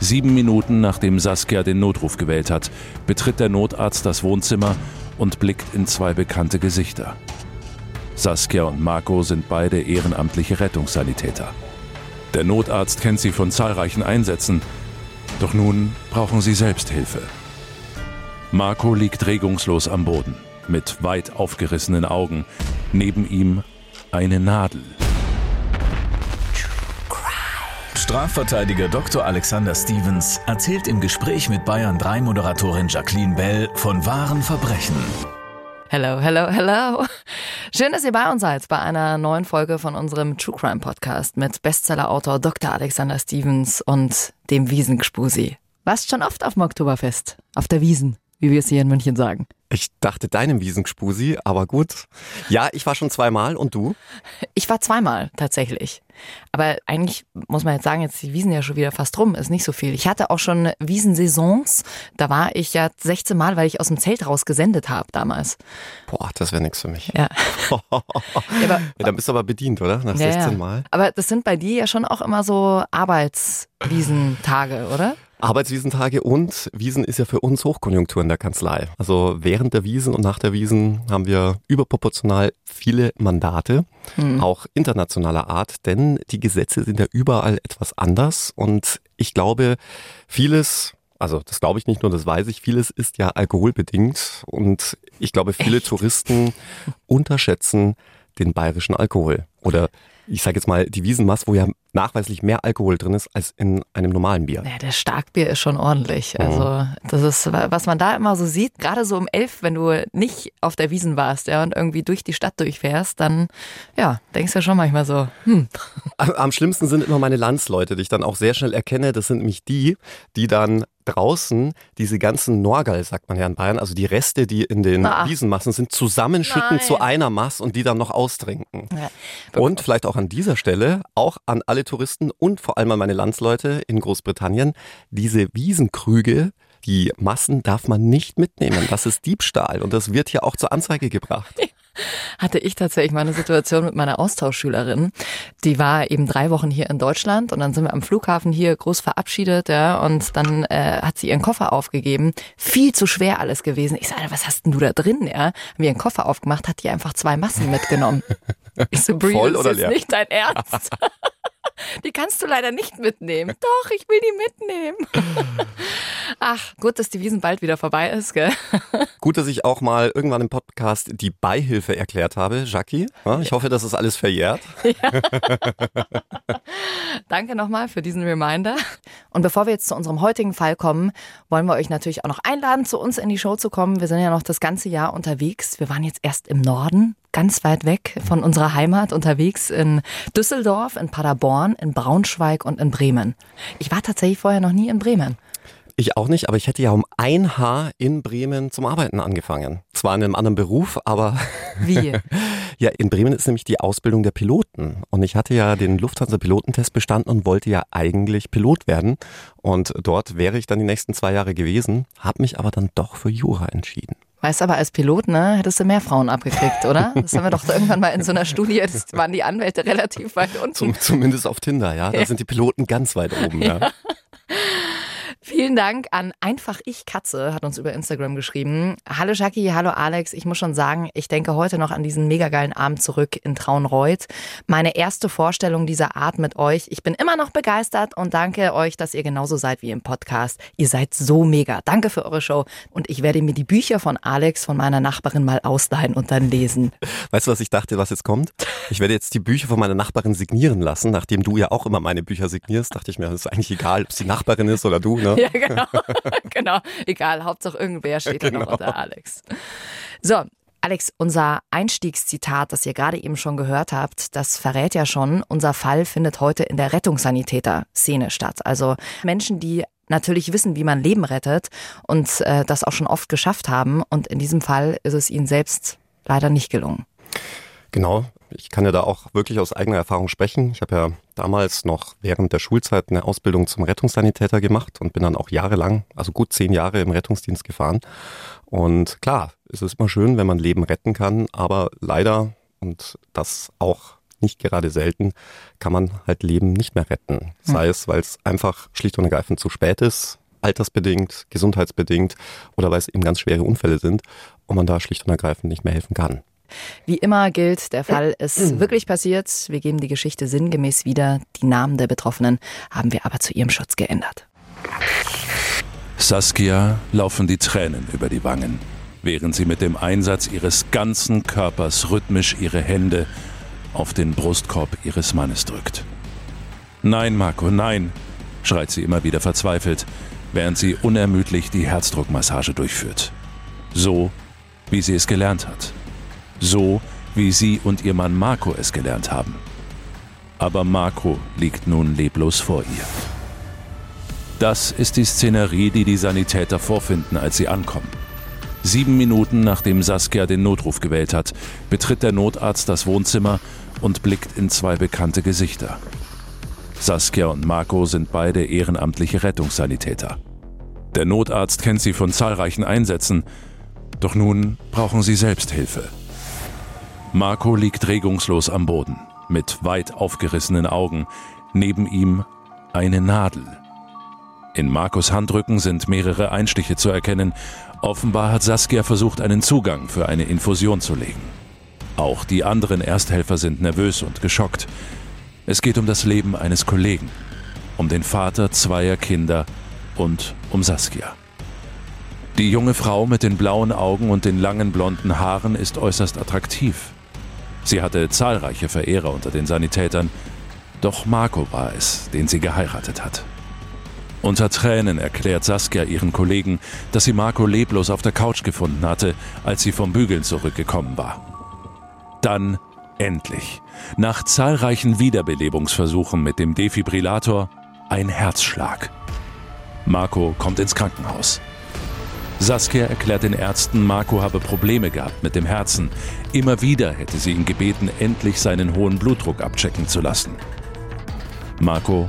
Sieben Minuten nachdem Saskia den Notruf gewählt hat, betritt der Notarzt das Wohnzimmer und blickt in zwei bekannte Gesichter. Saskia und Marco sind beide ehrenamtliche Rettungssanitäter. Der Notarzt kennt sie von zahlreichen Einsätzen, doch nun brauchen sie Selbsthilfe. Marco liegt regungslos am Boden, mit weit aufgerissenen Augen. Neben ihm eine Nadel. Strafverteidiger Dr. Alexander Stevens erzählt im Gespräch mit Bayern 3 Moderatorin Jacqueline Bell von wahren Verbrechen. Hello, hello, hello. Schön, dass ihr bei uns seid bei einer neuen Folge von unserem True Crime Podcast mit Bestsellerautor Dr. Alexander Stevens und dem Wiesengspuse. Warst schon oft auf dem Oktoberfest? Auf der Wiesen, wie wir es hier in München sagen. Ich dachte deinem Wiesenspusi, aber gut. Ja, ich war schon zweimal und du? Ich war zweimal tatsächlich. Aber eigentlich muss man jetzt sagen, jetzt die Wiesen ja schon wieder fast rum, ist nicht so viel. Ich hatte auch schon Wiesensaisons. Da war ich ja 16 Mal, weil ich aus dem Zelt raus gesendet habe damals. Boah, das wäre nichts für mich. Ja. ja, aber, ja, dann bist du aber bedient, oder? Nach Ja, 16 ja. Mal. Aber das sind bei dir ja schon auch immer so Arbeitswiesentage, oder? Arbeitswiesentage und Wiesen ist ja für uns Hochkonjunktur in der Kanzlei. Also während der Wiesen und nach der Wiesen haben wir überproportional viele Mandate, auch internationaler Art, denn die Gesetze sind ja überall etwas anders und ich glaube, vieles also das glaube ich nicht nur, das weiß ich, vieles ist ja alkoholbedingt und ich glaube, viele Touristen unterschätzen den bayerischen Alkohol. Oder ich sage jetzt mal die Wiesenmaß, wo ja nachweislich mehr Alkohol drin ist als in einem normalen Bier. Ja, der Starkbier ist schon ordentlich. Also, das ist, was man da immer so sieht, gerade so um elf, wenn du nicht auf der Wiesen warst, ja, und irgendwie durch die Stadt durchfährst, dann, ja, denkst du schon manchmal so, hm, Am am schlimmsten sind immer meine Landsleute, die ich dann auch sehr schnell erkenne. Das sind nämlich die, die dann draußen diese ganzen Norgal, sagt man ja in Bayern, also die Reste, die in den Ah. Wiesenmassen sind, zusammenschütten Nein. zu einer Masse und die dann noch austrinken. Ja. Und vielleicht auch an dieser Stelle, auch an alle Touristen und vor allem an meine Landsleute in Großbritannien, diese Wiesenkrüge, die Massen darf man nicht mitnehmen. Das ist Diebstahl und das wird hier auch zur Anzeige gebracht. hatte ich tatsächlich mal eine Situation mit meiner Austauschschülerin. Die war eben drei Wochen hier in Deutschland und dann sind wir am Flughafen hier groß verabschiedet, ja, und dann äh, hat sie ihren Koffer aufgegeben. Viel zu schwer alles gewesen. Ich sage, was hast denn du da drin, ja? Haben wir ihren Koffer aufgemacht, hat die einfach zwei Massen mitgenommen. Ich so, Brie, Voll oder ist leer? jetzt nicht dein Ernst. Die kannst du leider nicht mitnehmen. Doch, ich will die mitnehmen. Ach, gut, dass die Wiesen bald wieder vorbei ist, gell? Gut, dass ich auch mal irgendwann im Podcast die Beihilfe erklärt habe, Jackie. Ja, Ich hoffe, das ist alles verjährt. Danke nochmal für diesen Reminder. Und bevor wir jetzt zu unserem heutigen Fall kommen, wollen wir euch natürlich auch noch einladen, zu uns in die Show zu kommen. Wir sind ja noch das ganze Jahr unterwegs. Wir waren jetzt erst im Norden, ganz weit weg von unserer Heimat, unterwegs in Düsseldorf, in Paderborn, in Braunschweig und in Bremen. Ich war tatsächlich vorher noch nie in Bremen. Ich auch nicht, aber ich hätte ja um ein Haar in Bremen zum Arbeiten angefangen. Zwar in einem anderen Beruf, aber Wie? ja, in Bremen ist nämlich die Ausbildung der Piloten. Und ich hatte ja den Lufthansa-Pilotentest bestanden und wollte ja eigentlich Pilot werden. Und dort wäre ich dann die nächsten zwei Jahre gewesen, habe mich aber dann doch für Jura entschieden. Weißt aber, als Pilot, ne, hättest du mehr Frauen abgekriegt, oder? Das haben wir doch irgendwann mal in so einer Studie, das waren die Anwälte relativ weit unten. Zum, zumindest auf Tinder, ja. Da sind die Piloten ganz weit oben, ja. Vielen Dank an Einfach Ich Katze, hat uns über Instagram geschrieben. Hallo Jackie, hallo Alex. Ich muss schon sagen, ich denke heute noch an diesen mega geilen Abend zurück in Traunreuth. Meine erste Vorstellung dieser Art mit euch. Ich bin immer noch begeistert und danke euch, dass ihr genauso seid wie im Podcast. Ihr seid so mega. Danke für eure Show. Und ich werde mir die Bücher von Alex, von meiner Nachbarin mal ausleihen und dann lesen. Weißt du, was ich dachte, was jetzt kommt? Ich werde jetzt die Bücher von meiner Nachbarin signieren lassen. Nachdem du ja auch immer meine Bücher signierst, dachte ich mir, es ist eigentlich egal, ob es die Nachbarin ist oder du, ne? Ja, genau. genau. Egal, Hauptsache irgendwer steht da noch Genau. unter Alex. So, Alex, unser Einstiegszitat, das ihr gerade eben schon gehört habt, das verrät ja schon, unser Fall findet heute in der Rettungssanitäter-Szene statt. Also Menschen, die natürlich wissen, wie man Leben rettet und äh, das auch schon oft geschafft haben. Und in diesem Fall ist es ihnen selbst leider nicht gelungen. Genau. Ich kann ja da auch wirklich aus eigener Erfahrung sprechen. Ich habe ja damals noch während der Schulzeit eine Ausbildung zum Rettungssanitäter gemacht und bin dann auch jahrelang, also gut zehn Jahre im Rettungsdienst gefahren. Und klar, es ist immer schön, wenn man Leben retten kann, aber leider, und das auch nicht gerade selten, kann man halt Leben nicht mehr retten. Sei es, weil es einfach schlicht und ergreifend zu spät ist, altersbedingt, gesundheitsbedingt oder weil es eben ganz schwere Unfälle sind und man da schlicht und ergreifend nicht mehr helfen kann. Wie immer gilt, der Fall ist wirklich passiert. Wir geben die Geschichte sinngemäß wieder. Die Namen der Betroffenen haben wir aber zu ihrem Schutz geändert. Saskia laufen die Tränen über die Wangen, während sie mit dem Einsatz ihres ganzen Körpers rhythmisch ihre Hände auf den Brustkorb ihres Mannes drückt. Nein, Marco, nein, schreit sie immer wieder verzweifelt, während sie unermüdlich die Herzdruckmassage durchführt. So, wie sie es gelernt hat so wie sie und ihr Mann Marco es gelernt haben. Aber Marco liegt nun leblos vor ihr. Das ist die Szenerie, die die Sanitäter vorfinden, als sie ankommen. Sieben Minuten nachdem Saskia den Notruf gewählt hat, betritt der Notarzt das Wohnzimmer und blickt in zwei bekannte Gesichter. Saskia und Marco sind beide ehrenamtliche Rettungssanitäter. Der Notarzt kennt sie von zahlreichen Einsätzen, doch nun brauchen sie Selbsthilfe. Marco liegt regungslos am Boden, mit weit aufgerissenen Augen, neben ihm eine Nadel. In Marcos Handrücken sind mehrere Einstiche zu erkennen. Offenbar hat Saskia versucht, einen Zugang für eine Infusion zu legen. Auch die anderen Ersthelfer sind nervös und geschockt. Es geht um das Leben eines Kollegen, um den Vater zweier Kinder und um Saskia. Die junge Frau mit den blauen Augen und den langen blonden Haaren ist äußerst attraktiv. Sie hatte zahlreiche Verehrer unter den Sanitätern, doch Marco war es, den sie geheiratet hat. Unter Tränen erklärt Saskia ihren Kollegen, dass sie Marco leblos auf der Couch gefunden hatte, als sie vom Bügeln zurückgekommen war. Dann endlich, nach zahlreichen Wiederbelebungsversuchen mit dem Defibrillator, ein Herzschlag. Marco kommt ins Krankenhaus. Saskia erklärt den Ärzten, Marco habe Probleme gehabt mit dem Herzen. Immer wieder hätte sie ihn gebeten, endlich seinen hohen Blutdruck abchecken zu lassen. Marco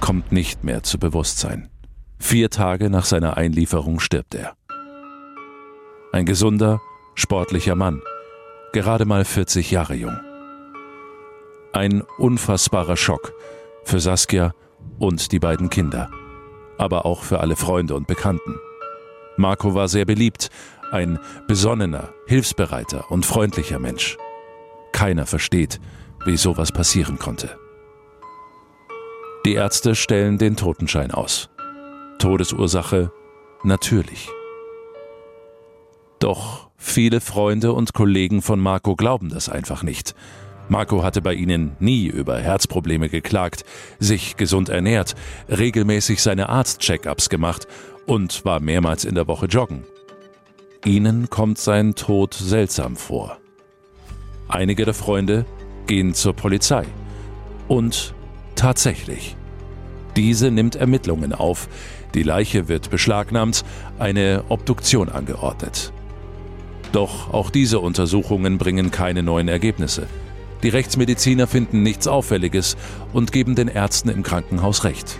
kommt nicht mehr zu Bewusstsein. Vier Tage nach seiner Einlieferung stirbt er. Ein gesunder, sportlicher Mann, gerade mal 40 Jahre jung. Ein unfassbarer Schock für Saskia und die beiden Kinder, aber auch für alle Freunde und Bekannten. Marco war sehr beliebt, ein besonnener, hilfsbereiter und freundlicher Mensch. Keiner versteht, wie sowas passieren konnte. Die Ärzte stellen den Totenschein aus. Todesursache natürlich. Doch viele Freunde und Kollegen von Marco glauben das einfach nicht. Marco hatte bei ihnen nie über Herzprobleme geklagt, sich gesund ernährt, regelmäßig seine Arztcheckups gemacht und war mehrmals in der Woche joggen. Ihnen kommt sein Tod seltsam vor. Einige der Freunde gehen zur Polizei. Und tatsächlich. Diese nimmt Ermittlungen auf. Die Leiche wird beschlagnahmt, eine Obduktion angeordnet. Doch auch diese Untersuchungen bringen keine neuen Ergebnisse. Die Rechtsmediziner finden nichts Auffälliges und geben den Ärzten im Krankenhaus recht.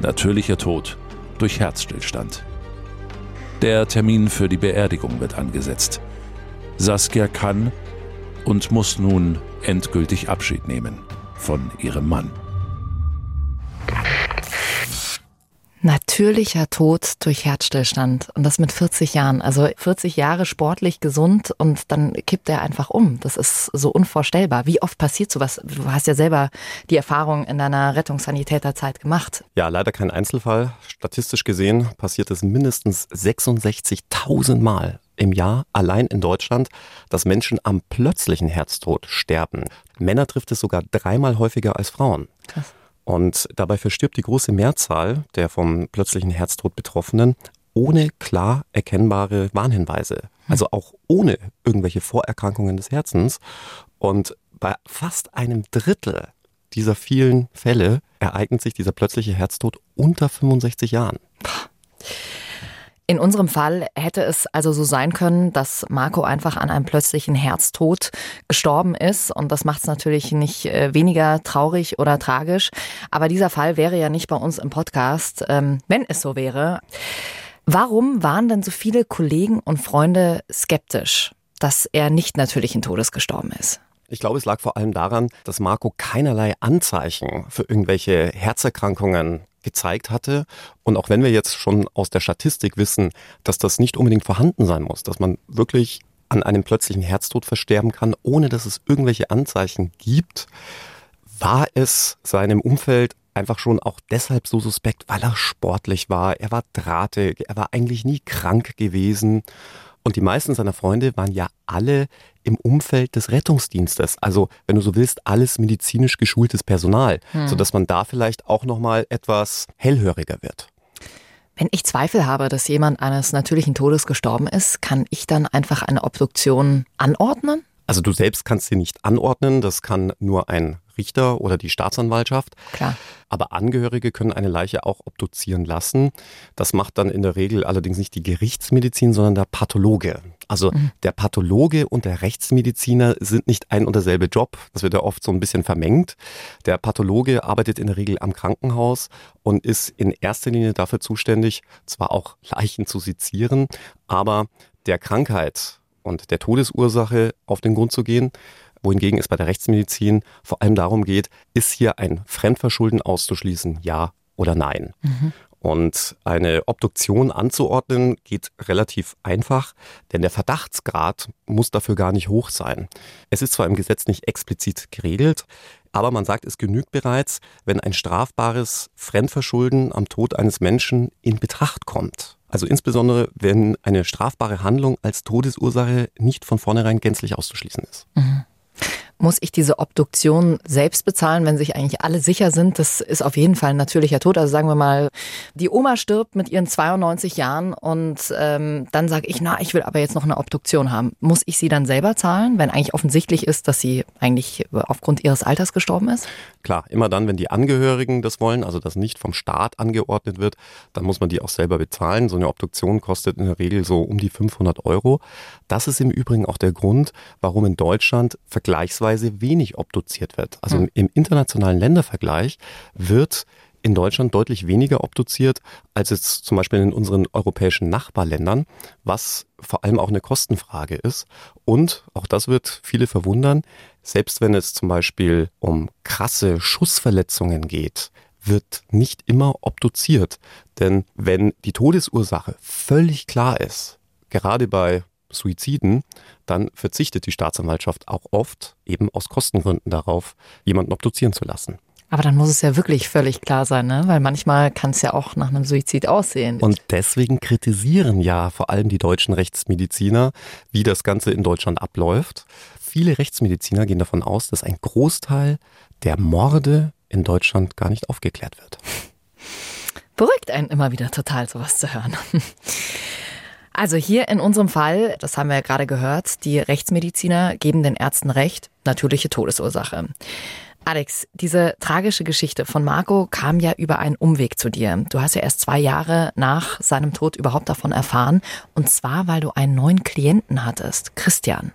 Natürlicher Tod durch Herzstillstand. Der Termin für die Beerdigung wird angesetzt. Saskia kann und muss nun endgültig Abschied nehmen von ihrem Mann. Natürlicher Tod durch Herzstillstand und das mit 40 Jahren. Also 40 Jahre sportlich gesund und dann kippt er einfach um. Das ist so unvorstellbar. Wie oft passiert sowas? Du hast ja selber die Erfahrung in deiner Rettungssanitäterzeit gemacht. Ja, leider kein Einzelfall. Statistisch gesehen passiert es mindestens 66.000 Mal im Jahr allein in Deutschland, dass Menschen am plötzlichen Herztod sterben. Männer trifft es sogar dreimal häufiger als Frauen. Krass. Und dabei verstirbt die große Mehrzahl der vom plötzlichen Herztod Betroffenen ohne klar erkennbare Warnhinweise. Also auch ohne irgendwelche Vorerkrankungen des Herzens. Und bei fast einem Drittel dieser vielen Fälle ereignet sich dieser plötzliche Herztod unter 65 Jahren. In unserem Fall hätte es also so sein können, dass Marco einfach an einem plötzlichen Herztod gestorben ist. Und das macht es natürlich nicht äh, weniger traurig oder tragisch. Aber dieser Fall wäre ja nicht bei uns im Podcast, ähm, wenn es so wäre. Warum waren denn so viele Kollegen und Freunde skeptisch, dass er nicht natürlichen Todes gestorben ist? Ich glaube, es lag vor allem daran, dass Marco keinerlei Anzeichen für irgendwelche Herzerkrankungen gezeigt hatte. Und auch wenn wir jetzt schon aus der Statistik wissen, dass das nicht unbedingt vorhanden sein muss, dass man wirklich an einem plötzlichen Herztod versterben kann, ohne dass es irgendwelche Anzeichen gibt, war es seinem Umfeld einfach schon auch deshalb so suspekt, weil er sportlich war, er war drahtig, er war eigentlich nie krank gewesen. Und die meisten seiner Freunde waren ja alle im Umfeld des Rettungsdienstes. Also, wenn du so willst, alles medizinisch geschultes Personal, hm. sodass man da vielleicht auch nochmal etwas hellhöriger wird. Wenn ich Zweifel habe, dass jemand eines natürlichen Todes gestorben ist, kann ich dann einfach eine Obduktion anordnen? Also du selbst kannst sie nicht anordnen, das kann nur ein Richter oder die Staatsanwaltschaft. Klar. Aber Angehörige können eine Leiche auch obduzieren lassen. Das macht dann in der Regel allerdings nicht die Gerichtsmedizin, sondern der Pathologe. Also mhm. der Pathologe und der Rechtsmediziner sind nicht ein und derselbe Job. Das wird ja oft so ein bisschen vermengt. Der Pathologe arbeitet in der Regel am Krankenhaus und ist in erster Linie dafür zuständig, zwar auch Leichen zu sezieren, aber der Krankheit und der Todesursache auf den Grund zu gehen wohingegen es bei der Rechtsmedizin vor allem darum geht, ist hier ein Fremdverschulden auszuschließen, ja oder nein. Mhm. Und eine Obduktion anzuordnen geht relativ einfach, denn der Verdachtsgrad muss dafür gar nicht hoch sein. Es ist zwar im Gesetz nicht explizit geregelt, aber man sagt, es genügt bereits, wenn ein strafbares Fremdverschulden am Tod eines Menschen in Betracht kommt. Also insbesondere, wenn eine strafbare Handlung als Todesursache nicht von vornherein gänzlich auszuschließen ist. Mhm. Muss ich diese Obduktion selbst bezahlen, wenn sich eigentlich alle sicher sind, das ist auf jeden Fall ein natürlicher Tod? Also sagen wir mal, die Oma stirbt mit ihren 92 Jahren und ähm, dann sage ich, na, ich will aber jetzt noch eine Obduktion haben. Muss ich sie dann selber zahlen, wenn eigentlich offensichtlich ist, dass sie eigentlich aufgrund ihres Alters gestorben ist? Klar, immer dann, wenn die Angehörigen das wollen, also das nicht vom Staat angeordnet wird, dann muss man die auch selber bezahlen. So eine Obduktion kostet in der Regel so um die 500 Euro. Das ist im Übrigen auch der Grund, warum in Deutschland vergleichsweise wenig obduziert wird. Also im, im internationalen Ländervergleich wird in Deutschland deutlich weniger obduziert als jetzt zum Beispiel in unseren europäischen Nachbarländern, was vor allem auch eine Kostenfrage ist. Und auch das wird viele verwundern, selbst wenn es zum Beispiel um krasse Schussverletzungen geht, wird nicht immer obduziert. Denn wenn die Todesursache völlig klar ist, gerade bei Suiziden, dann verzichtet die Staatsanwaltschaft auch oft eben aus Kostengründen darauf, jemanden obduzieren zu lassen. Aber dann muss es ja wirklich völlig klar sein, ne? weil manchmal kann es ja auch nach einem Suizid aussehen. Und deswegen kritisieren ja vor allem die deutschen Rechtsmediziner, wie das Ganze in Deutschland abläuft. Viele Rechtsmediziner gehen davon aus, dass ein Großteil der Morde in Deutschland gar nicht aufgeklärt wird. Beruhigt einen immer wieder total, sowas zu hören. Also hier in unserem Fall, das haben wir ja gerade gehört, die Rechtsmediziner geben den Ärzten recht, natürliche Todesursache. Alex, diese tragische Geschichte von Marco kam ja über einen Umweg zu dir. Du hast ja erst zwei Jahre nach seinem Tod überhaupt davon erfahren. Und zwar, weil du einen neuen Klienten hattest, Christian.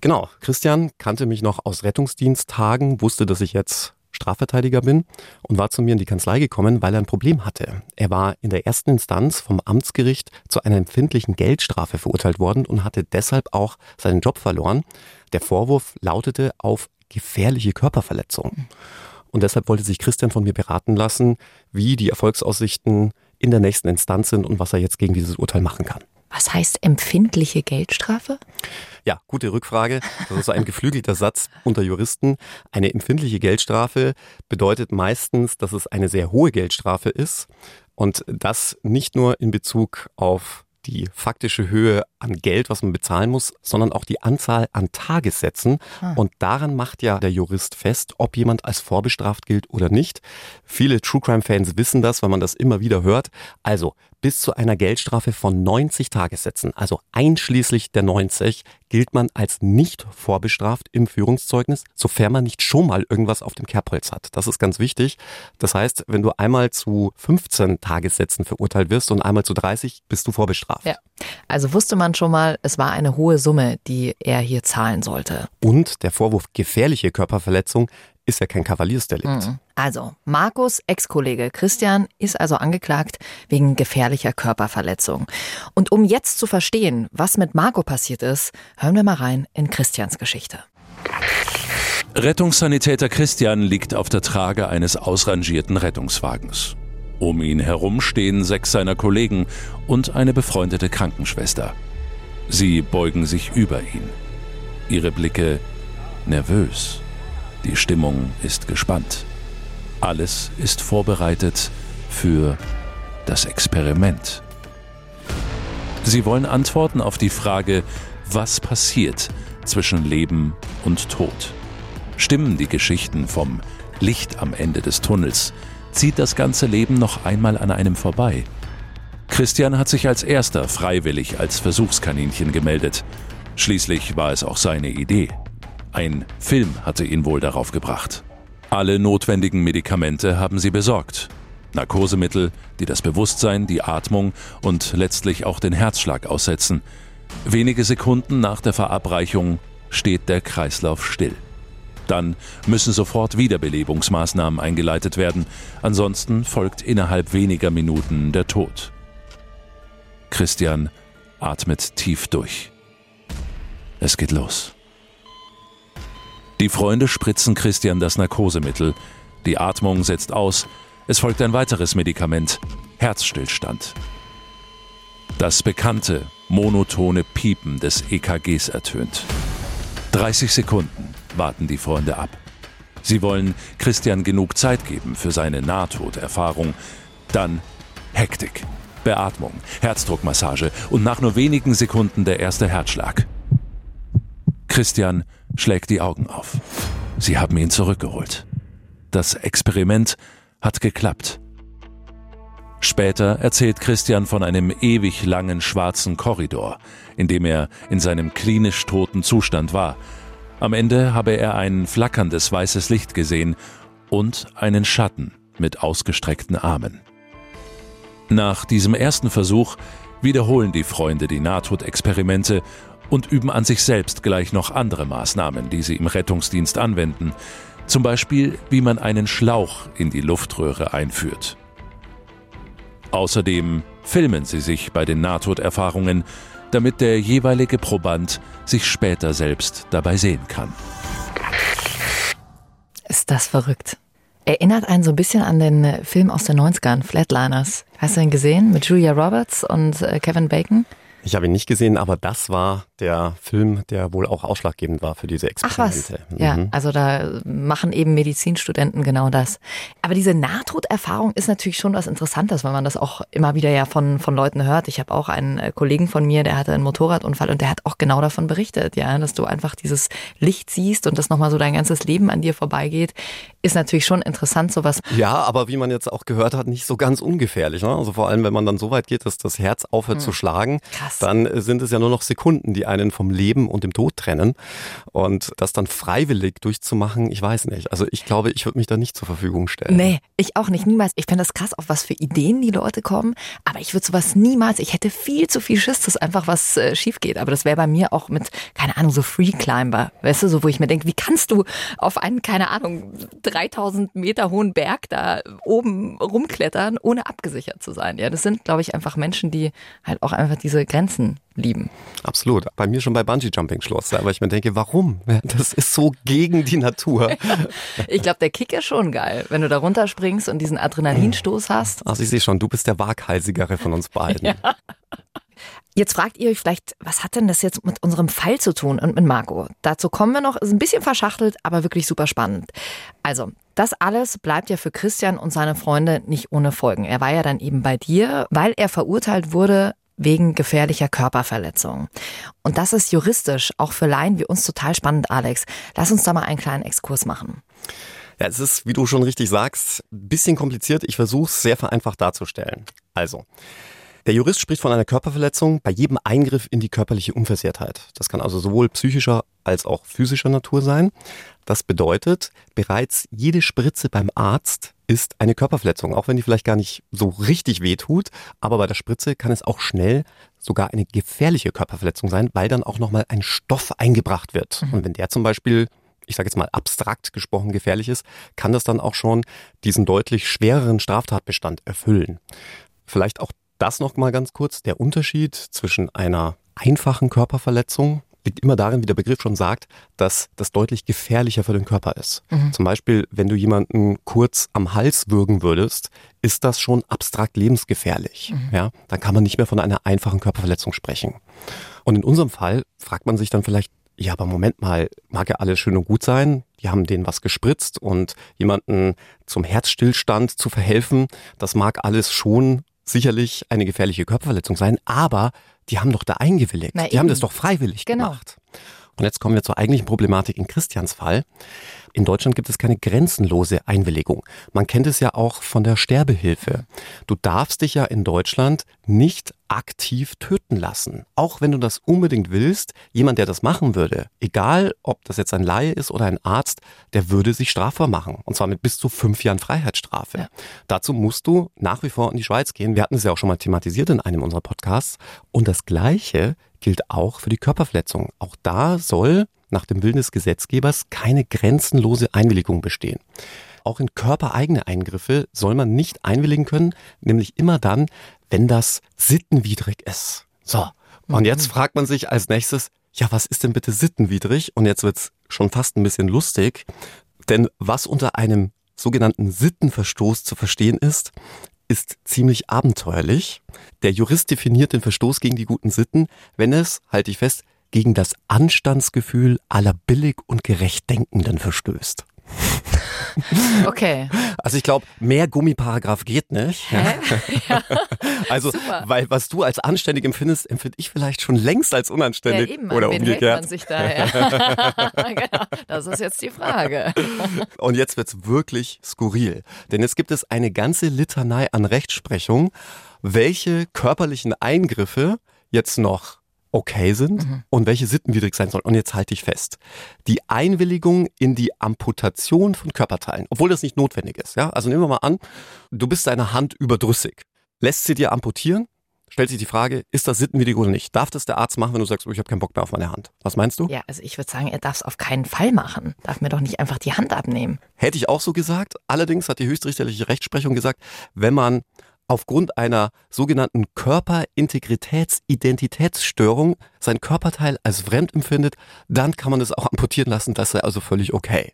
Genau, Christian kannte mich noch aus Rettungsdiensttagen, wusste, dass ich jetzt Strafverteidiger bin und war zu mir in die Kanzlei gekommen, weil er ein Problem hatte. Er war in der ersten Instanz vom Amtsgericht zu einer empfindlichen Geldstrafe verurteilt worden und hatte deshalb auch seinen Job verloren. Der Vorwurf lautete auf gefährliche Körperverletzung. Und deshalb wollte sich Christian von mir beraten lassen, wie die Erfolgsaussichten in der nächsten Instanz sind und was er jetzt gegen dieses Urteil machen kann. Was heißt empfindliche Geldstrafe? Ja, gute Rückfrage. Das ist so ein geflügelter Satz unter Juristen. Eine empfindliche Geldstrafe bedeutet meistens, dass es eine sehr hohe Geldstrafe ist. Und das nicht nur in Bezug auf die faktische Höhe an Geld, was man bezahlen muss, sondern auch die Anzahl an Tagessätzen. Ah. Und daran macht ja der Jurist fest, ob jemand als vorbestraft gilt oder nicht. Viele True Crime Fans wissen das, weil man das immer wieder hört. Also bis zu einer Geldstrafe von 90 Tagessätzen, also einschließlich der 90, gilt man als nicht vorbestraft im Führungszeugnis, sofern man nicht schon mal irgendwas auf dem Kerbholz hat. Das ist ganz wichtig. Das heißt, wenn du einmal zu 15 Tagessätzen verurteilt wirst und einmal zu 30, bist du vorbestraft. Ja. Also wusste man schon mal, es war eine hohe Summe, die er hier zahlen sollte. Und der Vorwurf gefährliche Körperverletzung ist ja kein Kavaliersdelikt. Mhm. Also, Markus Ex-Kollege Christian ist also angeklagt wegen gefährlicher Körperverletzung. Und um jetzt zu verstehen, was mit Marco passiert ist, hören wir mal rein in Christians Geschichte. Rettungssanitäter Christian liegt auf der Trage eines ausrangierten Rettungswagens. Um ihn herum stehen sechs seiner Kollegen und eine befreundete Krankenschwester. Sie beugen sich über ihn. Ihre Blicke nervös. Die Stimmung ist gespannt. Alles ist vorbereitet für das Experiment. Sie wollen Antworten auf die Frage, was passiert zwischen Leben und Tod. Stimmen die Geschichten vom Licht am Ende des Tunnels? Zieht das ganze Leben noch einmal an einem vorbei? Christian hat sich als erster freiwillig als Versuchskaninchen gemeldet. Schließlich war es auch seine Idee. Ein Film hatte ihn wohl darauf gebracht. Alle notwendigen Medikamente haben sie besorgt. Narkosemittel, die das Bewusstsein, die Atmung und letztlich auch den Herzschlag aussetzen. Wenige Sekunden nach der Verabreichung steht der Kreislauf still. Dann müssen sofort Wiederbelebungsmaßnahmen eingeleitet werden, ansonsten folgt innerhalb weniger Minuten der Tod. Christian atmet tief durch. Es geht los. Die Freunde spritzen Christian das Narkosemittel. Die Atmung setzt aus. Es folgt ein weiteres Medikament. Herzstillstand. Das bekannte, monotone Piepen des EKGs ertönt. 30 Sekunden warten die Freunde ab. Sie wollen Christian genug Zeit geben für seine Nahtoderfahrung. Dann Hektik, Beatmung, Herzdruckmassage und nach nur wenigen Sekunden der erste Herzschlag. Christian schlägt die Augen auf. Sie haben ihn zurückgeholt. Das Experiment hat geklappt. Später erzählt Christian von einem ewig langen schwarzen Korridor, in dem er in seinem klinisch toten Zustand war. Am Ende habe er ein flackerndes weißes Licht gesehen und einen Schatten mit ausgestreckten Armen. Nach diesem ersten Versuch wiederholen die Freunde die Nahtodexperimente und üben an sich selbst gleich noch andere Maßnahmen, die sie im Rettungsdienst anwenden. Zum Beispiel, wie man einen Schlauch in die Luftröhre einführt. Außerdem filmen sie sich bei den Nahtoderfahrungen, damit der jeweilige Proband sich später selbst dabei sehen kann. Ist das verrückt? Erinnert einen so ein bisschen an den Film aus den 90ern, Flatliners. Hast du ihn gesehen mit Julia Roberts und äh, Kevin Bacon? Ich habe ihn nicht gesehen, aber das war der Film, der wohl auch ausschlaggebend war für diese Experimente. Ach was. Mhm. Ja, also da machen eben Medizinstudenten genau das. Aber diese Nahtoderfahrung ist natürlich schon was Interessantes, weil man das auch immer wieder ja von, von Leuten hört. Ich habe auch einen äh, Kollegen von mir, der hatte einen Motorradunfall und der hat auch genau davon berichtet, ja, dass du einfach dieses Licht siehst und das nochmal so dein ganzes Leben an dir vorbeigeht. Ist natürlich schon interessant, sowas. Ja, aber wie man jetzt auch gehört hat, nicht so ganz ungefährlich. Ne? Also vor allem, wenn man dann so weit geht, dass das Herz aufhört hm. zu schlagen, Krass. Dann sind es ja nur noch Sekunden, die einen vom Leben und dem Tod trennen. Und das dann freiwillig durchzumachen, ich weiß nicht. Also ich glaube, ich würde mich da nicht zur Verfügung stellen. Nee, ich auch nicht, niemals. Ich finde das krass, auf was für Ideen die Leute kommen. Aber ich würde sowas niemals, ich hätte viel zu viel Schiss, dass einfach was äh, schief geht. Aber das wäre bei mir auch mit, keine Ahnung, so Free Climber. Weißt du, so wo ich mir denke, wie kannst du auf einen, keine Ahnung, 3000 Meter hohen Berg da oben rumklettern, ohne abgesichert zu sein? Ja, das sind, glaube ich, einfach Menschen, die halt auch einfach diese Grenzen lieben. Absolut. Bei mir schon bei Bungee-Jumping Schluss. Aber ich mir denke, warum? Das ist so gegen die Natur. ich glaube, der Kick ist schon geil, wenn du da runterspringst und diesen Adrenalinstoß hast. Also ich sehe schon, du bist der waghalsigere von uns beiden. ja. Jetzt fragt ihr euch vielleicht, was hat denn das jetzt mit unserem Fall zu tun und mit Marco? Dazu kommen wir noch, ist ein bisschen verschachtelt, aber wirklich super spannend. Also, das alles bleibt ja für Christian und seine Freunde nicht ohne Folgen. Er war ja dann eben bei dir, weil er verurteilt wurde wegen gefährlicher Körperverletzung. Und das ist juristisch auch für Laien wie uns total spannend, Alex. Lass uns da mal einen kleinen Exkurs machen. Ja, es ist, wie du schon richtig sagst, ein bisschen kompliziert. Ich versuche es sehr vereinfacht darzustellen. Also, Der Jurist spricht von einer Körperverletzung bei jedem Eingriff in die körperliche Unversehrtheit. Das kann also sowohl psychischer als auch physischer Natur sein. Das bedeutet, bereits jede Spritze beim Arzt ist eine Körperverletzung, auch wenn die vielleicht gar nicht so richtig wehtut, aber bei der Spritze kann es auch schnell sogar eine gefährliche Körperverletzung sein, weil dann auch nochmal ein Stoff eingebracht wird. Mhm. Und wenn der zum Beispiel ich sage jetzt mal abstrakt gesprochen gefährlich ist, kann das dann auch schon diesen deutlich schwereren Straftatbestand erfüllen. Vielleicht auch das noch mal ganz kurz. Der Unterschied zwischen einer einfachen Körperverletzung liegt immer darin, wie der Begriff schon sagt, dass das deutlich gefährlicher für den Körper ist. Mhm. Zum Beispiel, wenn du jemanden kurz am Hals würgen würdest, ist das schon abstrakt lebensgefährlich. Mhm. Ja, dann kann man nicht mehr von einer einfachen Körperverletzung sprechen. Und in unserem Fall fragt man sich dann vielleicht, ja, aber Moment mal, mag ja alles schön und gut sein. Die haben denen was gespritzt und jemanden zum Herzstillstand zu verhelfen, das mag alles schon sicherlich eine gefährliche Körperverletzung sein, aber die haben doch da eingewilligt. Na, die haben das doch freiwillig genau. gemacht. Und jetzt kommen wir zur eigentlichen Problematik in Christians Fall. In Deutschland gibt es keine grenzenlose Einwilligung. Man kennt es ja auch von der Sterbehilfe. Du darfst dich ja in Deutschland nicht aktiv töten lassen. Auch wenn du das unbedingt willst, jemand, der das machen würde, egal ob das jetzt ein Laie ist oder ein Arzt, der würde sich strafbar machen. Und zwar mit bis zu fünf Jahren Freiheitsstrafe. Ja. Dazu musst du nach wie vor in die Schweiz gehen. Wir hatten es ja auch schon mal thematisiert in einem unserer Podcasts. Und das Gleiche gilt auch für die Körperverletzung. Auch da soll nach dem Willen des Gesetzgebers keine grenzenlose Einwilligung bestehen. Auch in körpereigene Eingriffe soll man nicht einwilligen können, nämlich immer dann, wenn das sittenwidrig ist. So. Und jetzt mhm. fragt man sich als nächstes, ja, was ist denn bitte sittenwidrig? Und jetzt wird's schon fast ein bisschen lustig, denn was unter einem sogenannten Sittenverstoß zu verstehen ist, ist ziemlich abenteuerlich. Der Jurist definiert den Verstoß gegen die guten Sitten, wenn es, halte ich fest, gegen das Anstandsgefühl aller billig und gerecht Denkenden verstößt. Okay. Also ich glaube, mehr Gummiparagraph geht nicht. Hä? Ja. also, Super. weil was du als anständig empfindest, empfinde ich vielleicht schon längst als unanständig ja, eben, oder wen umgekehrt. Man sich da, ja. genau. Das ist jetzt die Frage. Und jetzt wird's wirklich skurril, denn jetzt gibt es eine ganze Litanei an Rechtsprechung, welche körperlichen Eingriffe jetzt noch okay sind mhm. und welche sittenwidrig sein sollen. Und jetzt halte ich fest. Die Einwilligung in die Amputation von Körperteilen, obwohl das nicht notwendig ist. Ja? Also nehmen wir mal an, du bist deiner Hand überdrüssig. Lässt sie dir amputieren? Stellt sich die Frage, ist das sittenwidrig oder nicht? Darf das der Arzt machen, wenn du sagst, oh, ich habe keinen Bock mehr auf meine Hand? Was meinst du? Ja, also ich würde sagen, er darf es auf keinen Fall machen. Darf mir doch nicht einfach die Hand abnehmen. Hätte ich auch so gesagt. Allerdings hat die höchstrichterliche Rechtsprechung gesagt, wenn man aufgrund einer sogenannten Körperintegritätsidentitätsstörung sein Körperteil als fremd empfindet, dann kann man es auch amputieren lassen. Das sei also völlig okay.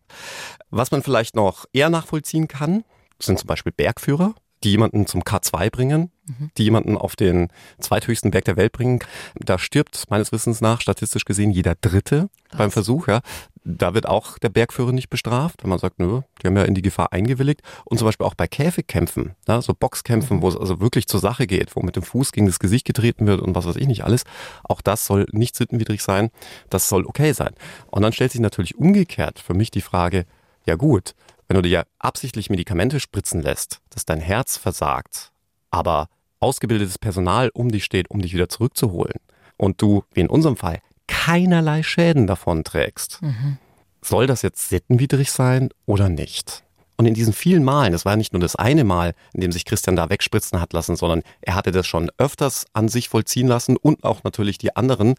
Was man vielleicht noch eher nachvollziehen kann, sind zum Beispiel Bergführer die jemanden zum K2 bringen, mhm. die jemanden auf den zweithöchsten Berg der Welt bringen. Da stirbt meines Wissens nach statistisch gesehen jeder Dritte Was? beim Versuch. Ja, da wird auch der Bergführer nicht bestraft, wenn man sagt, nö, die haben ja in die Gefahr eingewilligt. Und zum Beispiel auch bei Käfigkämpfen, ja, so Boxkämpfen, mhm. wo es also wirklich zur Sache geht, wo mit dem Fuß gegen das Gesicht getreten wird und was weiß ich nicht alles. Auch das soll nicht sittenwidrig sein. Das soll okay sein. Und dann stellt sich natürlich umgekehrt für mich die Frage, ja gut, wenn du dir absichtlich Medikamente spritzen lässt, dass dein Herz versagt, aber ausgebildetes Personal um dich steht, um dich wieder zurückzuholen und du, wie in unserem Fall, keinerlei Schäden davon trägst, mhm. soll das jetzt sittenwidrig sein oder nicht? Und in diesen vielen Malen, das war nicht nur das eine Mal, in dem sich Christian da wegspritzen hat lassen, sondern er hatte das schon öfters an sich vollziehen lassen und auch natürlich die anderen